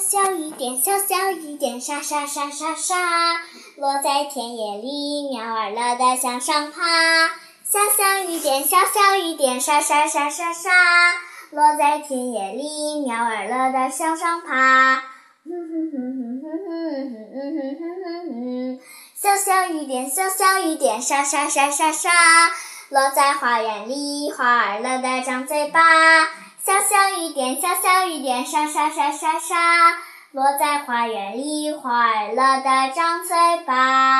小雨点小小雨点沙沙沙沙沙落在田野里鸟儿乐得向上爬小小雨点小小雨点沙沙沙沙沙落在田野里鸟儿乐得向上爬哼哼哼哼哼哼哼哼哼哼哼哼小小雨点小小雨点沙沙沙沙沙落在花园里花儿乐得张嘴巴。小小点，小小雨点，沙沙沙沙沙，落在花园里，快乐的张嘴巴。